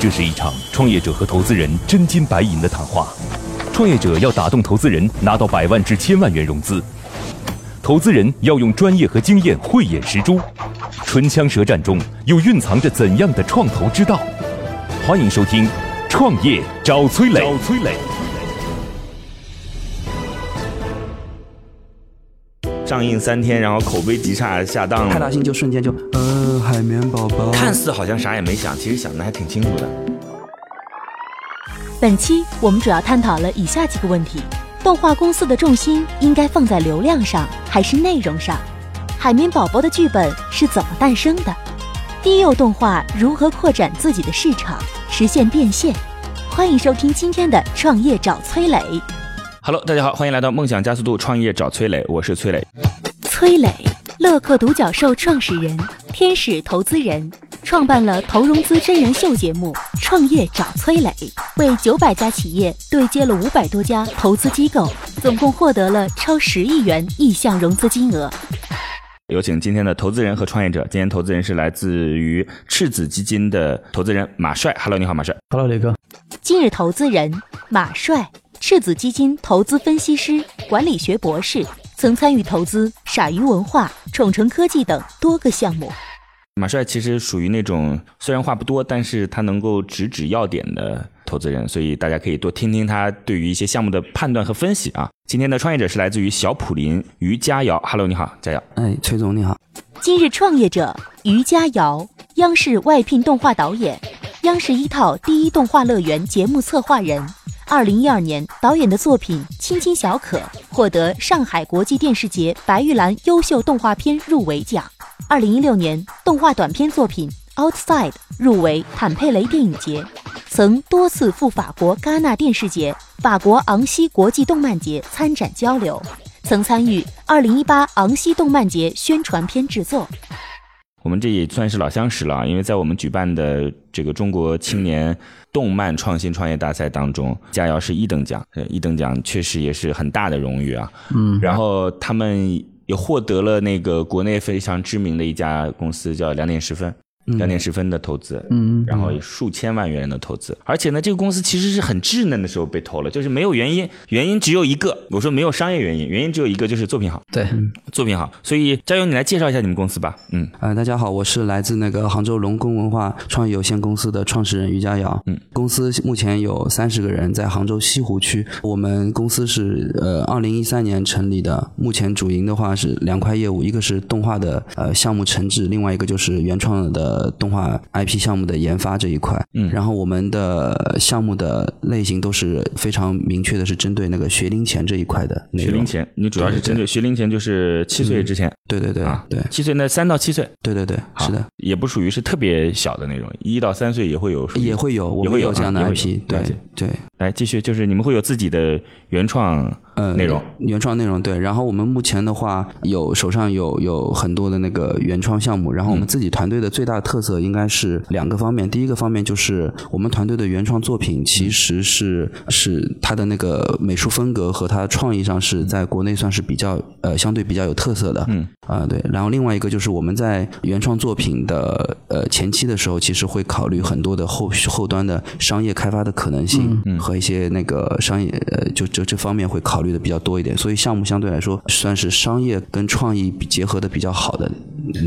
这是一场创业者和投资人真金白银的谈话。创业者要打动投资人，拿到百万至千万元融资；投资人要用专业和经验慧眼识珠。唇枪舌战中，又蕴藏着怎样的创投之道？欢迎收听《创业找崔磊》。找崔磊。上映三天，然后口碑极差，下档派大星就瞬间就，呃，海绵宝宝，看似好像啥也没想，其实想的还挺清楚的。本期我们主要探讨了以下几个问题：动画公司的重心应该放在流量上还是内容上？海绵宝宝的剧本是怎么诞生的？低幼动画如何扩展自己的市场，实现变现？欢迎收听今天的创业找崔磊。Hello，大家好，欢迎来到梦想加速度创业找崔磊，我是崔磊。崔磊，乐客独角兽创始人，天使投资人，创办了投融资真人秀节目《创业找崔磊》，为九百家企业对接了五百多家投资机构，总共获得了超十亿元意向融资金额。有请今天的投资人和创业者。今天投资人是来自于赤子基金的投资人马帅。Hello，你好，马帅。Hello，雷哥。今日投资人马帅，赤子基金投资分析师、管理学博士，曾参与投资傻鱼文化、宠城科技等多个项目。马帅其实属于那种虽然话不多，但是他能够直指要点的投资人，所以大家可以多听听他对于一些项目的判断和分析啊。今天的创业者是来自于小普林于佳瑶，Hello，你好，佳瑶。哎，崔总你好。今日创业者于佳瑶，央视外聘动画导演，央视一套第一动画乐园节目策划人。二零一二年，导演的作品《亲亲小可》获得上海国际电视节白玉兰优秀动画片入围奖。二零一六年，动画短片作品《Outside》入围坦佩雷电影节，曾多次赴法国戛纳电视节、法国昂西国际动漫节参展交流，曾参与二零一八昂西动漫节宣传片制作。我们这也算是老相识了，因为在我们举办的这个中国青年动漫创新创业大赛当中，佳瑶是一等奖，一等奖确实也是很大的荣誉啊。嗯，然后他们。也获得了那个国内非常知名的一家公司，叫两点十分。两点十分的投资，嗯，然后数千万元的投资，而且呢，这个公司其实是很稚嫩的时候被投了，就是没有原因，原因只有一个，我说没有商业原因，原因只有一个，就是作品好，对，作品好，所以加油，你来介绍一下你们公司吧，嗯，呃，大家好，我是来自那个杭州龙宫文化创意有限公司的创始人于佳瑶，嗯，公司目前有三十个人，在杭州西湖区，我们公司是呃二零一三年成立的，目前主营的话是两块业务，一个是动画的呃项目承制，另外一个就是原创的。动画 IP 项目的研发这一块，嗯，然后我们的项目的类型都是非常明确的，是针对那个学龄前这一块的。学龄前，你主要是针对学龄前，就是七岁之前。对对对啊，对，七岁那三到七岁。对对对，是的，也不属于是特别小的那种，一到三岁也会有，也会有，我们有这样的 IP。对对，来继续，就是你们会有自己的原创。呃，内容。原创内容对，然后我们目前的话有手上有有很多的那个原创项目，然后我们自己团队的最大特色应该是两个方面，第一个方面就是我们团队的原创作品其实是是它的那个美术风格和它创意上是在国内算是比较呃相对比较有特色的，嗯。啊对，然后另外一个就是我们在原创作品的呃前期的时候，其实会考虑很多的后后端的商业开发的可能性和一些那个商业呃就这这方面会考虑。的比较多一点，所以项目相对来说算是商业跟创意结合的比较好的。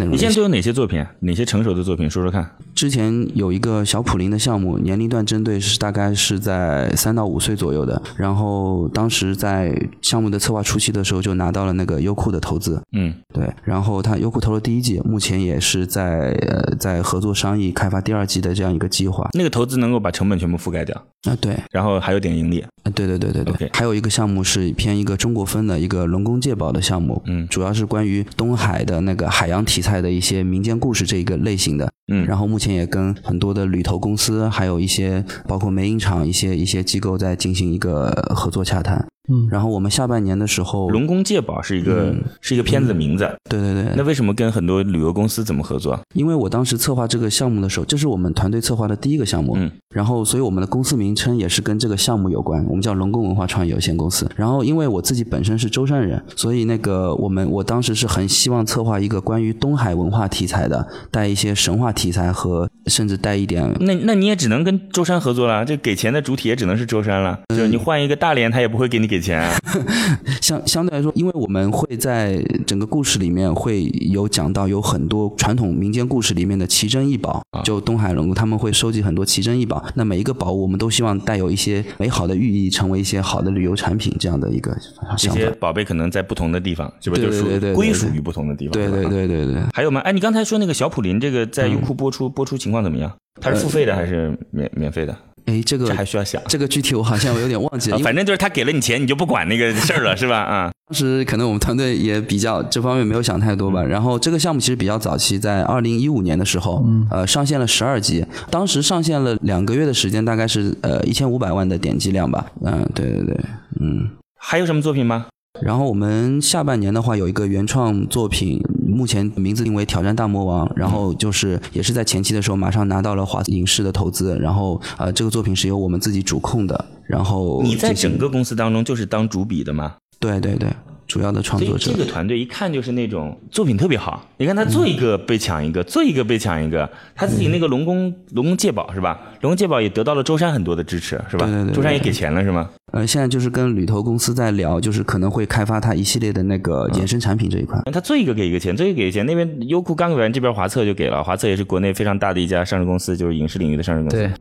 你现在都有哪些作品？哪些成熟的作品？说说看。之前有一个小普林的项目，年龄段针对是大概是在三到五岁左右的。然后当时在项目的策划初期的时候，就拿到了那个优酷的投资。嗯，对。然后他优酷投了第一季，目前也是在呃在合作商议开发第二季的这样一个计划。那个投资能够把成本全部覆盖掉啊？对。然后还有点盈利啊？对对对对对。还有一个项目是偏一个中国风的一个龙宫借宝的项目，嗯，主要是关于东海的那个海洋题材的一些民间故事这一个类型的。嗯，然后目前也跟很多的旅投公司，还有一些包括美影厂一些一些机构在进行一个合作洽谈。嗯，然后我们下半年的时候，龙宫借宝是一个是一个片子的名字。对对对。那为什么跟很多旅游公司怎么合作？因为我当时策划这个项目的时候，这是我们团队策划的第一个项目。嗯。然后，所以我们的公司名称也是跟这个项目有关，我们叫龙宫文化创意有限公司。然后，因为我自己本身是舟山人，所以那个我们我当时是很希望策划一个关于东海文化题材的，带一些神话题。材和甚至带一点。那那你也只能跟舟山合作了，这给钱的主体也只能是舟山了。就是你换一个大连，他也不会给你给钱啊。相相对来说，因为我们会在整个故事里面会有讲到有很多传统民间故事里面的奇珍异宝，就东海龙他们会收集很多奇珍异宝。那每一个宝物，我们都希望带有一些美好的寓意，成为一些好的旅游产品这样的一个这些宝贝可能在不同的地方，是不是就属归属于不同的地方？对对对对对。还有吗？哎，你刚才说那个小普林这个在优酷播出，播出情况怎么样？它是付费的还是免免费的？哎，这个这还需要想。这个具体我好像我有点忘记了。反正就是他给了你钱，你就不管那个事儿了，是吧？啊，当时可能我们团队也比较这方面没有想太多吧。然后这个项目其实比较早期，在二零一五年的时候，呃，上线了十二集，当时上线了两个月的时间，大概是呃一千五百万的点击量吧。嗯，对对对，嗯。还有什么作品吗？然后我们下半年的话有一个原创作品，目前名字定为《挑战大魔王》，然后就是也是在前期的时候马上拿到了华影视的投资，然后呃这个作品是由我们自己主控的，然后你在整个公司当中就是当主笔的吗？对对对。主要的创作者，这个团队一看就是那种作品特别好。你看他做一个被抢一个，做一个被抢一个。他自己那个龙宫龙宫借宝是吧？龙宫借宝也得到了舟山很多的支持是吧？对对对。舟山也给钱了是吗？呃，现在就是跟旅投公司在聊，就是可能会开发他一系列的那个衍生产品这一块。他做一个给一个钱，做一个给钱。那边优酷刚给完，这边华策就给了。华策也是国内非常大的一家上市公司，就是影视领域的上市公司。对。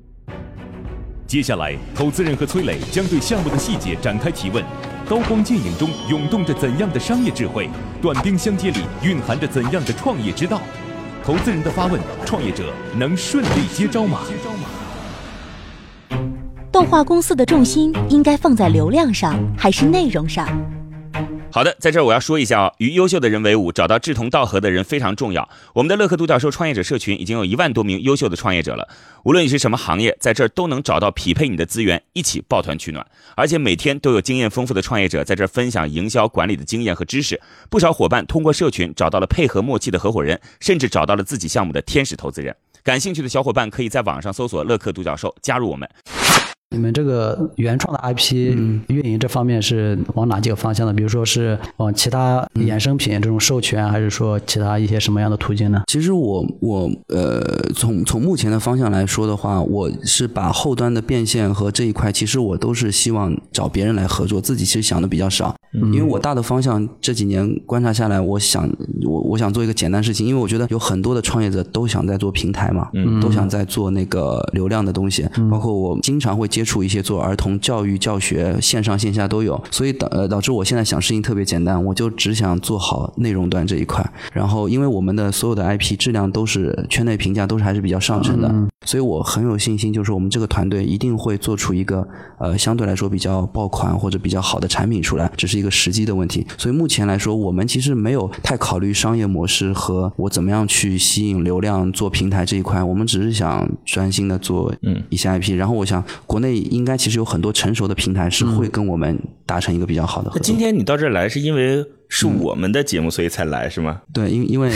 接下来，投资人和崔磊将对项目的细节展开提问。刀光剑影中涌动着怎样的商业智慧？短兵相接里蕴含着怎样的创业之道？投资人的发问，创业者能顺利接招吗？动画公司的重心应该放在流量上，还是内容上？好的，在这儿我要说一下哦，与优秀的人为伍，找到志同道合的人非常重要。我们的乐客独角兽创业者社群已经有一万多名优秀的创业者了，无论你是什么行业，在这儿都能找到匹配你的资源，一起抱团取暖。而且每天都有经验丰富的创业者在这儿分享营销管理的经验和知识。不少伙伴通过社群找到了配合默契的合伙人，甚至找到了自己项目的天使投资人。感兴趣的小伙伴可以在网上搜索“乐客独角兽”，加入我们。你们这个原创的 IP 运营这方面是往哪几个方向的？比如说是往其他衍生品这种授权，还是说其他一些什么样的途径呢？其实我我呃，从从目前的方向来说的话，我是把后端的变现和这一块，其实我都是希望找别人来合作，自己其实想的比较少。因为我大的方向这几年观察下来，我想我我想做一个简单事情，因为我觉得有很多的创业者都想在做平台嘛，都想在做那个流量的东西，包括我经常会接。触一些做儿童教育教学，线上线下都有，所以导呃导致我现在想事情特别简单，我就只想做好内容端这一块。然后因为我们的所有的 IP 质量都是圈内评价都是还是比较上乘的，所以我很有信心，就是我们这个团队一定会做出一个呃相对来说比较爆款或者比较好的产品出来，只是一个时机的问题。所以目前来说，我们其实没有太考虑商业模式和我怎么样去吸引流量做平台这一块，我们只是想专心的做嗯一些 IP。然后我想国内。应该其实有很多成熟的平台是会跟我们达成一个比较好的合作。那今天你到这儿来是因为？是我们的节目，所以才来是吗？对，因因为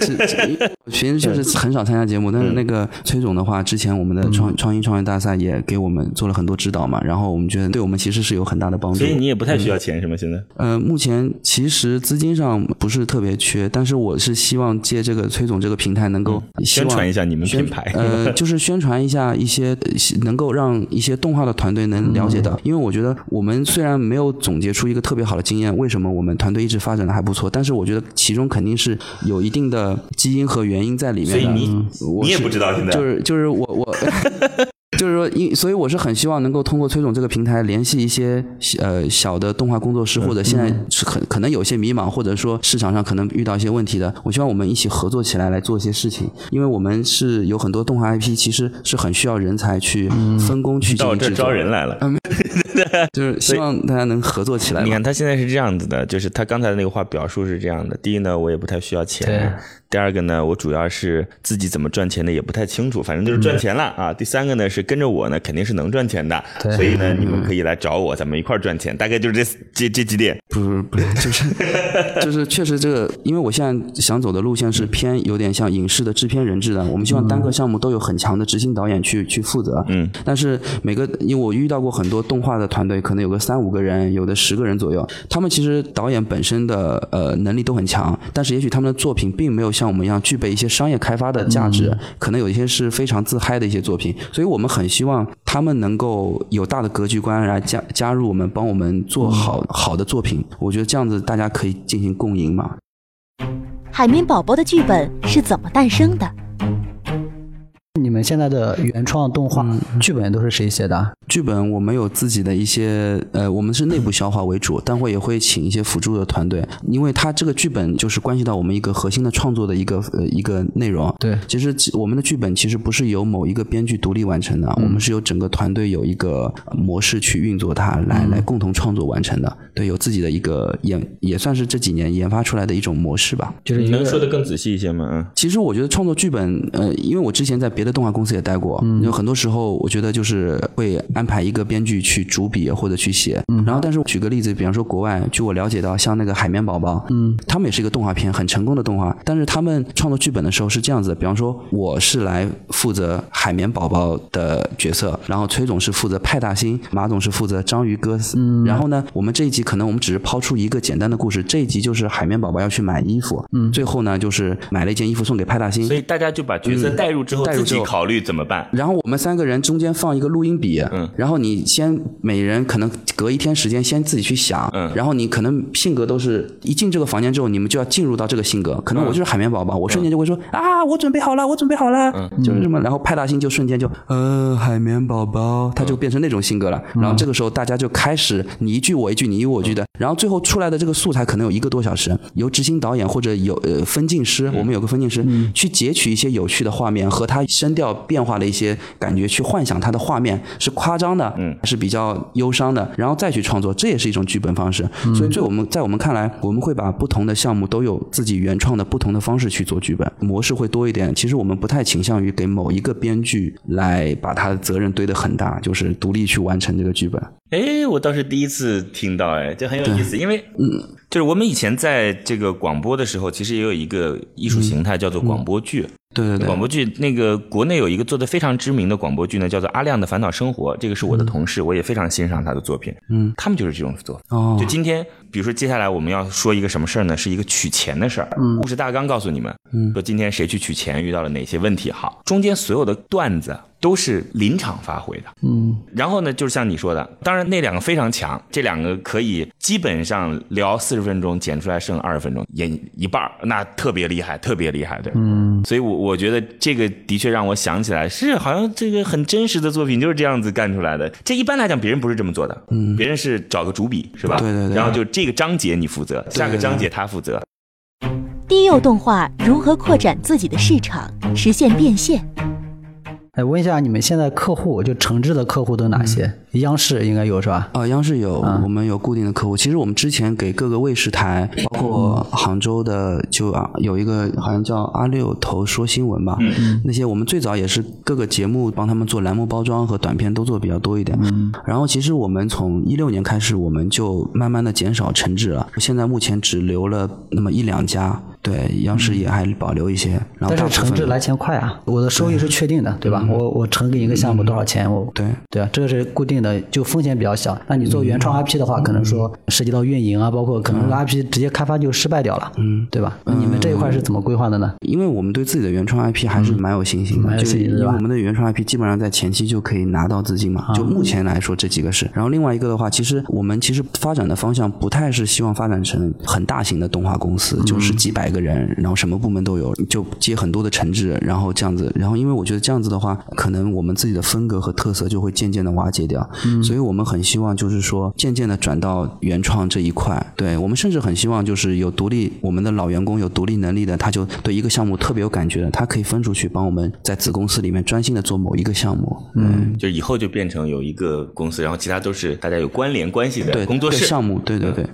这 其实就是很少参加节目，但是那个崔总的话，之前我们的创创新创业大赛也给我们做了很多指导嘛，然后我们觉得对我们其实是有很大的帮助。所以你也不太需要钱是吗？现在？呃，目前其实资金上不是特别缺，但是我是希望借这个崔总这个平台能够宣传一下你们品牌，呃，就是宣传一下一些能够让一些动画的团队能了解到，因为我觉得我们虽然没有总结出一个特别好的经验，为什么我们？团队一直发展的还不错，但是我觉得其中肯定是有一定的基因和原因在里面的。所以你你也不知道现在就是就是我我 就是说，因所以我是很希望能够通过崔总这个平台联系一些呃小的动画工作室，或者现在是可可能有些迷茫，或者说市场上可能遇到一些问题的。我希望我们一起合作起来来做一些事情，因为我们是有很多动画 IP，其实是很需要人才去分工去到这招人来了。就是希望大家能合作起来。你看他现在是这样子的，就是他刚才的那个话表述是这样的：第一呢，我也不太需要钱；第二个呢，我主要是自己怎么赚钱的也不太清楚，反正就是赚钱了啊。第三个呢，是跟着我呢，肯定是能赚钱的，所以呢，你们可以来找我，咱们一块儿赚钱。大概就是这这这几点。不是不是，就是就是确实这个，因为我现在想走的路线是偏有点像影视的制片人制的，我们希望单个项目都有很强的执行导演去去负责。嗯。但是每个，因为我遇到过很多动画的。团队可能有个三五个人，有的十个人左右。他们其实导演本身的呃能力都很强，但是也许他们的作品并没有像我们一样具备一些商业开发的价值，嗯可能有一些是非常自嗨的一些作品，所以我们很希望他们能够有大的格局观来加加入我们，帮我们做好、嗯好的作品。我觉得这样子大家可以进行共赢嘛。海绵宝宝的剧本是怎么诞生的？你们现在的原创动画剧本都是谁写的啊？剧本我们有自己的一些呃，我们是内部消化为主，但会也会请一些辅助的团队，因为它这个剧本就是关系到我们一个核心的创作的一个呃一个内容。对其实我们的剧本其实不是由某一个编剧独立完成的，我们是由整个团队有一个呃模式去运作它，来来共同创作完成的。对，有自己的一个研，也算是这几年研发出来的一种模式吧。就是你能说的更仔细一些吗？嗯。其实我觉得创作剧本，呃，因为我之前在别的动画公司也待过，有很多时候我觉得就是会安排一个编剧去主笔或者去写，然后但是举个例子，比方说国外，据我了解到，像那个海绵宝宝，嗯，他们也是一个动画片，很成功的动画，但是他们创作剧本的时候是这样子的，比方说我是来负责海绵宝宝的角色，然后崔总是负责派大星，马总是负责章鱼哥，嗯，然后呢，我们这一集可能我们只是抛出一个简单的故事，这一集就是海绵宝宝要去买衣服，嗯，最后呢就是买了一件衣服送给派大星，所以大家就把角色带入之后，带入之后自己考虑怎么办。然后我们三个人中间放一个录音笔，嗯，然后你先每人可能隔一天时间先自己去想，嗯。然后你可能性格都是一进这个房间之后，你们就要进入到这个性格，可能我就是海绵宝宝，我瞬间就会说、啊，我准备好了，我准备好了，嗯。就是什么，然后派大星就瞬间就呃海绵宝宝，他就变成那种性格了，然后这个时候大家就开始你一句我一句，你一句我一句的，然后最后出来的这个素材可能有一个多小时，由执行导演或者有呃分镜师，我们有个分镜师、去截取一些有趣的画面和他声调变化的一些感觉，去幻想它的画面是夸张的，嗯，是比较忧伤的，然后再去创作，这也是一种剧本方式。所以，在我们在我们看来，我们会把不同的项目都有自己原创的不同的方式去做剧本，模式会多一点。其实我们不太倾向于给某一个编剧来把他的责任堆得很大，就是独立去完成这个剧本。哎，我倒是第一次听到，哎，这很有意思，因为嗯，就是我们以前在这个广播的时候，其实也有一个艺术形态叫做广播剧。对对对，广播剧那个国内有一个做的非常知名的广播剧呢，叫做《阿亮的烦恼生活》，这个是我的同事，我也非常欣赏他的作品。嗯，他们就是这种做法。哦就今天，比如说接下来我们要说一个什么事儿呢？是一个取钱的事儿。嗯，故事大纲告诉你们，嗯，说今天谁去取钱，遇到了哪些问题。好，中间所有的段子都是临场发挥的。嗯，然后呢，就是像你说的，当然那两个非常强，这两个可以基本上聊四十分钟，剪出来剩二十分钟，演一半儿，那特别厉害，特别厉害，对。嗯，所以我我觉得这个的确让我想起来，是好像这个很真实的作品就是这样子干出来的。这一般来讲，别人不是这么做的，嗯，别人是找个主笔，是吧？对对对然后就这个章节你负责，下个章节他负责。低幼动画如何扩展自己的市场，实现变现？哎，问一下你们现在客户就诚挚的客户都哪些？央视应该有是吧？啊，央视有，我们有固定的客户。其实我们之前给各个卫视台，包括杭州的，就啊有一个好像叫阿六头说新闻吧，那些我们最早也是各个节目帮他们做栏目包装和短片都做比较多一点。然后其实我们从一六年开始，我们就慢慢的减少承制了，现在目前只留了那么一两家。对，央视也还保留一些，然后但是诚挚来钱快啊！我的收益是确定的，对吧？我我承给你一个项目多少钱，我对对啊，这个是固定的，就风险比较小。那你做原创 IP 的话，可能说涉及到运营啊，包括可能这个 IP 直接开发就失败掉了，嗯，对吧？那你们这一块是怎么规划的呢？因为我们对自己的原创 IP 还是蛮有信心的，蛮有就是因为信心的是吧我们的原创 IP 基本上在前期就可以拿到资金嘛。就目前来说，这几个是。然后另外一个的话，其实我们其实发展的方向不太是希望发展成很大型的动画公司，就是几百个人，然后什么部门都有，就接很多的承制，然后这样子。然后因为我觉得这样子的话，可能我们自己的风格和特色就会渐渐的瓦解掉。嗯所以我们很希望就是说，渐渐的转到原创这一块。对我们甚至很希望就是有独立，我们的老员工有独立能力的，他就对一个项目特别有感觉的，他可以分出去帮我们在子公司里面专心的做某一个项目。嗯，就以后就变成有一个公司，然后其他都是大家有关联关系的对，工作室对项目，对对对。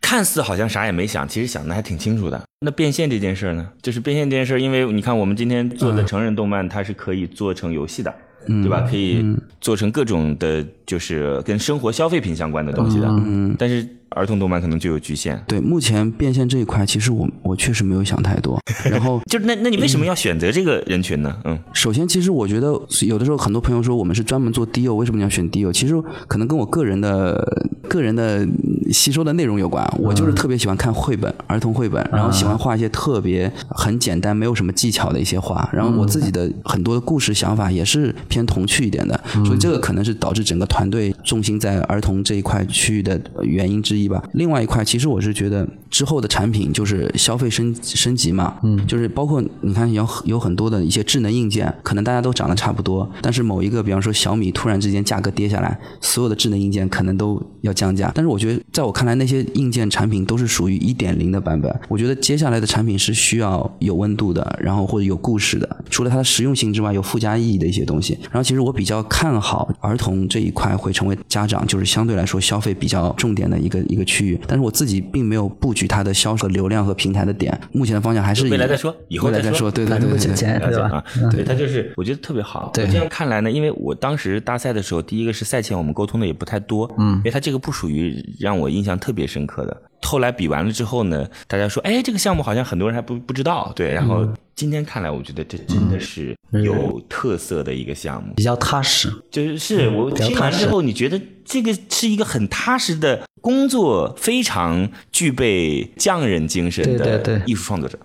看似好像啥也没想，其实想的还挺清楚的。那变现这件事儿呢？就是变现这件事儿，因为你看我们今天做的成人动漫，它是可以做成游戏的。对吧？可以做成各种的，就是跟生活消费品相关的东西的。嗯，但是儿童动漫可能就有局限。对，目前变现这一块，其实我我确实没有想太多。然后就那那你为什么要选择这个人群呢？嗯，首先，其实我觉得有的时候很多朋友说我们是专门做低幼，为什么你要选低幼？其实可能跟我个人的个人的吸收的内容有关。我就是特别喜欢看绘本，儿童绘本，然后喜欢画一些特别很简单、没有什么技巧的一些画。然后我自己的很多的故事想法也是偏童趣一点的，所以这个可能是导致整个团队重心在儿童这一块区域的原因之一吧。另外一块，其实我是觉得之后的产品就是消费升升级嘛，嗯，就是包括你看有有很多的一些智能硬件，可能大家都长得差不多，但是某一个，比方说小米突然之间价格跌下来，所有的智能硬件可能都要降价。但是我觉得，在我看来，那些硬件产品都是属于一点零的版本。我觉得接下来的产品是需要有温度的，然后或者有故事的，除了它的实用性之外，有附加意义的一些东西。然后其实我比较看好儿童这一块会成为家长就是相对来说消费比较重点的一个一个区域。但是我自己并没有布局它的销售流量和平台的点，目前的方向还是以未来再说，以后再说，对对对对对。钱对吧？啊，对他就是，我觉得特别好。对我这样看来呢，因为我当时大赛的时候，第一个是赛前我们沟通的也不太多，嗯，因为他这个不属于让我印象特别深刻的。后来比完了之后呢，大家说，哎，这个项目好像很多人还不不知道，对。然后今天看来，我觉得这真的是有特色的一个项目，比较踏实。就是是我听完之后，你觉得这个是一个很踏实的工作，非常具备匠人精神的艺术创作者。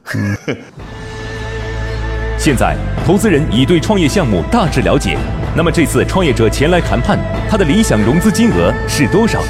现在，投资人已对创业项目大致了解。那么这次创业者前来谈判，他的理想融资金额是多少呢？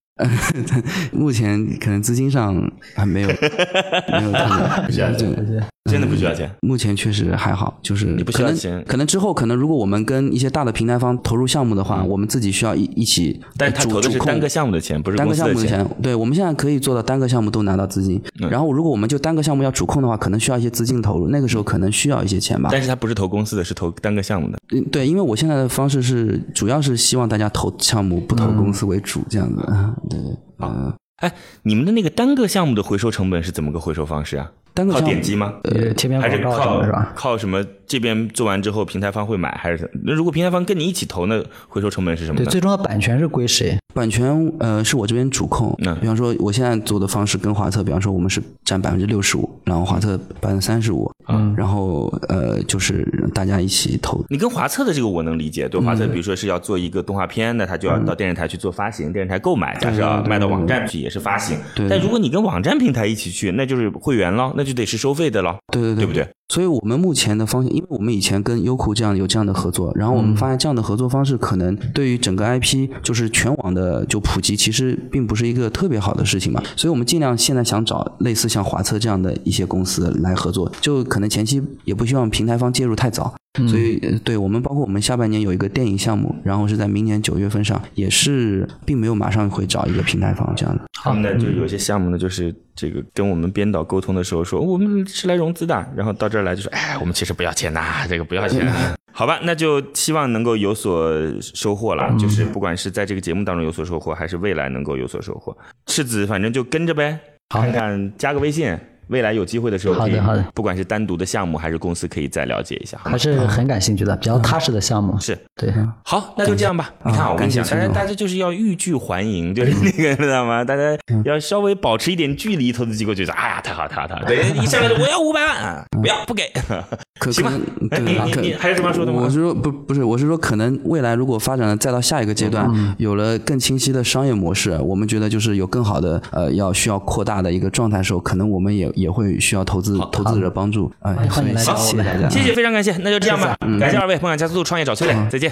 目前可能资金上还没有没有看 不需要钱对真的不需要钱。目前确实还好，就是你不需要钱可能之后可能如果我们跟一些大的平台方投入项目的话，我们自己需要一一起嗯但是他投的是单个项目的钱，不是单个。项目的钱，对我们现在可以做到单个项目都拿到资金。嗯然后如果我们就单个项目要主控的话，可能需要一些资金投入，那个时候可能需要一些钱吧。但是他不是投公司的，是投单个项目的。嗯对，因为我现在的方式是主要是希望大家投项目不投公司为主，这样子。对 对，嗯，哎，你们的那个单个项目的回收成本是怎么个回收方式啊？靠单个项目点击吗？呃，贴片还是广告什靠是吧？靠什么？这边做完之后，平台方会买，还是那如果平台方跟你一起投，那回收成本是什么对，最终的版权是归谁？版权呃是我这边主控。嗯比方说我现在做的方式跟华策，比方说我们是占百分之六十五，然后华策百分之三十五，嗯，然后呃就是大家一起投。你跟华策的这个我能理解，对华策，比如说是要做一个动画片，那他就要到电视台去做发行，电视台购买，但是要卖到网站去也是发行。对但如果你跟网站平台一起去，那就是会员了，那就得是收费的了，对对对，对不对？所以我们目前的方向，因为我们以前跟优酷这样有这样的合作，然后我们发现这样的合作方式可能对于整个 IP 就是全网的就普及，其实并不是一个特别好的事情嘛。所以我们尽量现在想找类似像华策这样的一些公司来合作，就可能前期也不希望平台方介入太早。所以，呃对我们包括我们下半年有一个电影项目，然后是在明年九月份上，也是并没有马上会找一个平台方这样的。他们呢，就有些项目呢，就是这个跟我们编导沟通的时候说，我们是来融资的，然后到这儿来就说，哎，我们其实不要钱呐，这个不要钱。好吧，那就希望能够有所收获了，就是不管是在这个节目当中有所收获，还是未来能够有所收获。赤子反正就跟着呗，看看加个微信。未来有机会的时候，可以好的好的不管是单独的项目还是公司，可以再了解一下。还是很感兴趣的，比较踏实的项目。是对，好，那就这样吧。你看啊，我跟你讲，大家就是要欲拒还迎，就是那个知道吗？大家要稍微保持一点距离，投资机构就说，哎呀，太好太好太好，对，一上来就我要五百万啊，不要不给，行 吧可可能？哎对你你你还有什么要说的吗我？是说不不是，我是说可能未来如果发展了再到下一个阶段，嗯有了更清晰的商业模式，我们觉得就是有更好的呃要需要扩大的一个状态的时候，可能我们也也会需要投资投资者帮助啊，欢迎来找我们谢谢大家，谢谢，非常感谢，那就这样吧。感谢二位，梦想加速度创业找崔磊，再见。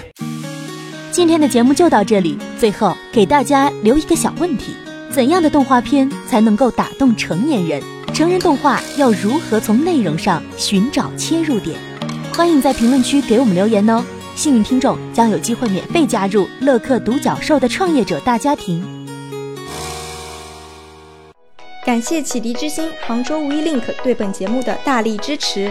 今天的节目就到这里，最后给大家留一个小问题：怎样的动画片才能够打动成年人？成人动画要如何从内容上寻找切入点？欢迎在评论区给我们留言哦！幸运听众将有机会免费加入乐客独角兽的创业者大家庭。感谢启迪之星、杭州无一 link 对本节目的大力支持。